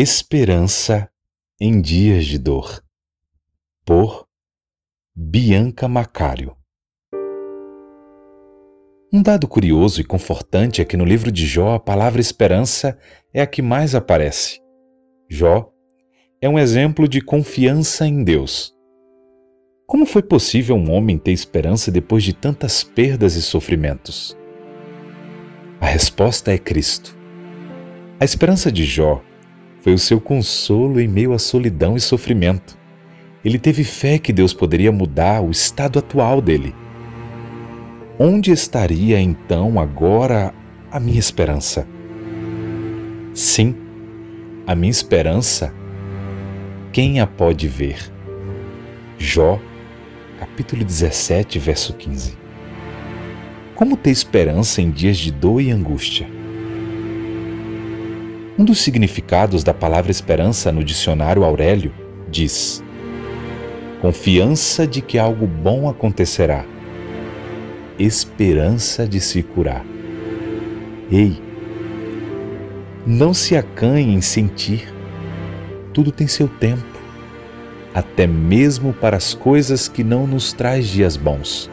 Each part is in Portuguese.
Esperança em Dias de Dor, por Bianca Macário. Um dado curioso e confortante é que no livro de Jó a palavra esperança é a que mais aparece. Jó é um exemplo de confiança em Deus. Como foi possível um homem ter esperança depois de tantas perdas e sofrimentos? A resposta é Cristo. A esperança de Jó foi o seu consolo em meio à solidão e sofrimento. Ele teve fé que Deus poderia mudar o estado atual dele. Onde estaria então agora a minha esperança? Sim, a minha esperança, quem a pode ver? Jó, capítulo 17, verso 15. Como ter esperança em dias de dor e angústia? Um dos significados da palavra esperança no dicionário Aurélio diz: confiança de que algo bom acontecerá, esperança de se curar. Ei, não se acanhe em sentir, tudo tem seu tempo, até mesmo para as coisas que não nos traz dias bons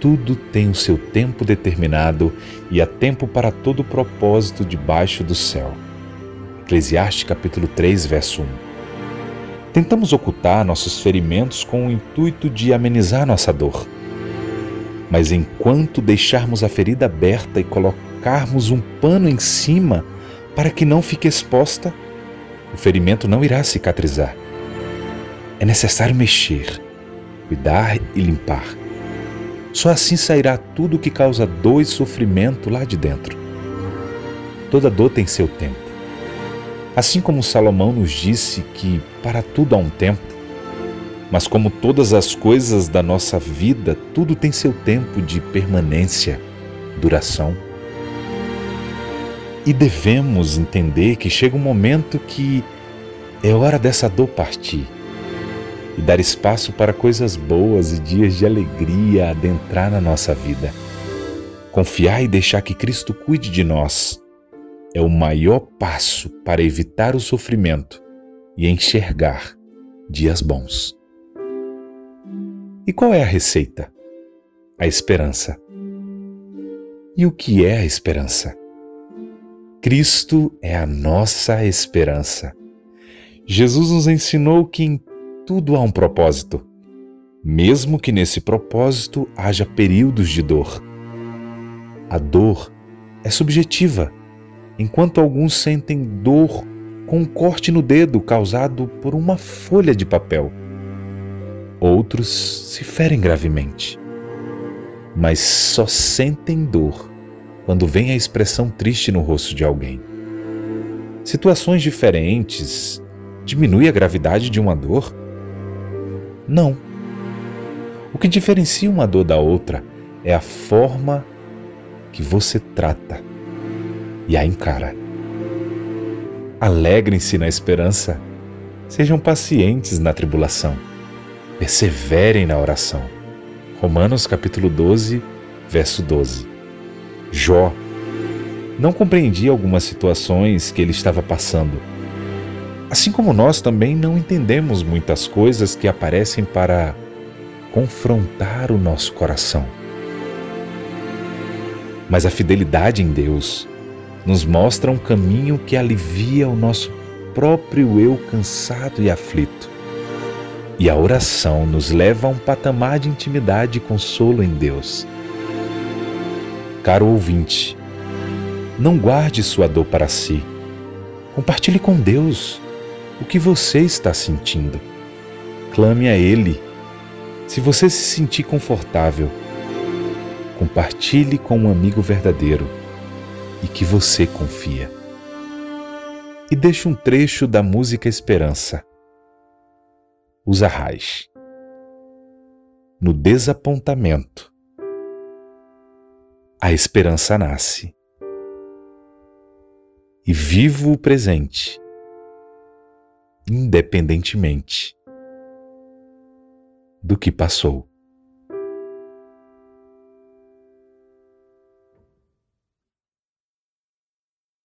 tudo tem o seu tempo determinado e há tempo para todo propósito debaixo do céu. Eclesiastes capítulo 3, verso 1. Tentamos ocultar nossos ferimentos com o intuito de amenizar nossa dor. Mas enquanto deixarmos a ferida aberta e colocarmos um pano em cima para que não fique exposta, o ferimento não irá cicatrizar. É necessário mexer, cuidar e limpar só assim sairá tudo que causa dor e sofrimento lá de dentro. Toda dor tem seu tempo. Assim como Salomão nos disse que para tudo há um tempo, mas como todas as coisas da nossa vida, tudo tem seu tempo de permanência, duração. E devemos entender que chega um momento que é hora dessa dor partir e dar espaço para coisas boas e dias de alegria adentrar na nossa vida. Confiar e deixar que Cristo cuide de nós é o maior passo para evitar o sofrimento e enxergar dias bons. E qual é a receita? A esperança. E o que é a esperança? Cristo é a nossa esperança. Jesus nos ensinou que em tudo há um propósito, mesmo que nesse propósito haja períodos de dor. A dor é subjetiva, enquanto alguns sentem dor com um corte no dedo causado por uma folha de papel. Outros se ferem gravemente, mas só sentem dor quando vem a expressão triste no rosto de alguém. Situações diferentes diminui a gravidade de uma dor? Não. O que diferencia uma dor da outra é a forma que você trata e a encara. Alegrem-se na esperança, sejam pacientes na tribulação, perseverem na oração. Romanos capítulo 12, verso 12. Jó não compreendia algumas situações que ele estava passando Assim como nós também não entendemos muitas coisas que aparecem para confrontar o nosso coração. Mas a fidelidade em Deus nos mostra um caminho que alivia o nosso próprio eu cansado e aflito. E a oração nos leva a um patamar de intimidade e consolo em Deus. Caro ouvinte, não guarde sua dor para si. Compartilhe com Deus o que você está sentindo. Clame a Ele. Se você se sentir confortável, compartilhe com um amigo verdadeiro e que você confia. E deixe um trecho da música Esperança. Os arrais. No desapontamento, a esperança nasce. E vivo o presente independentemente do que passou.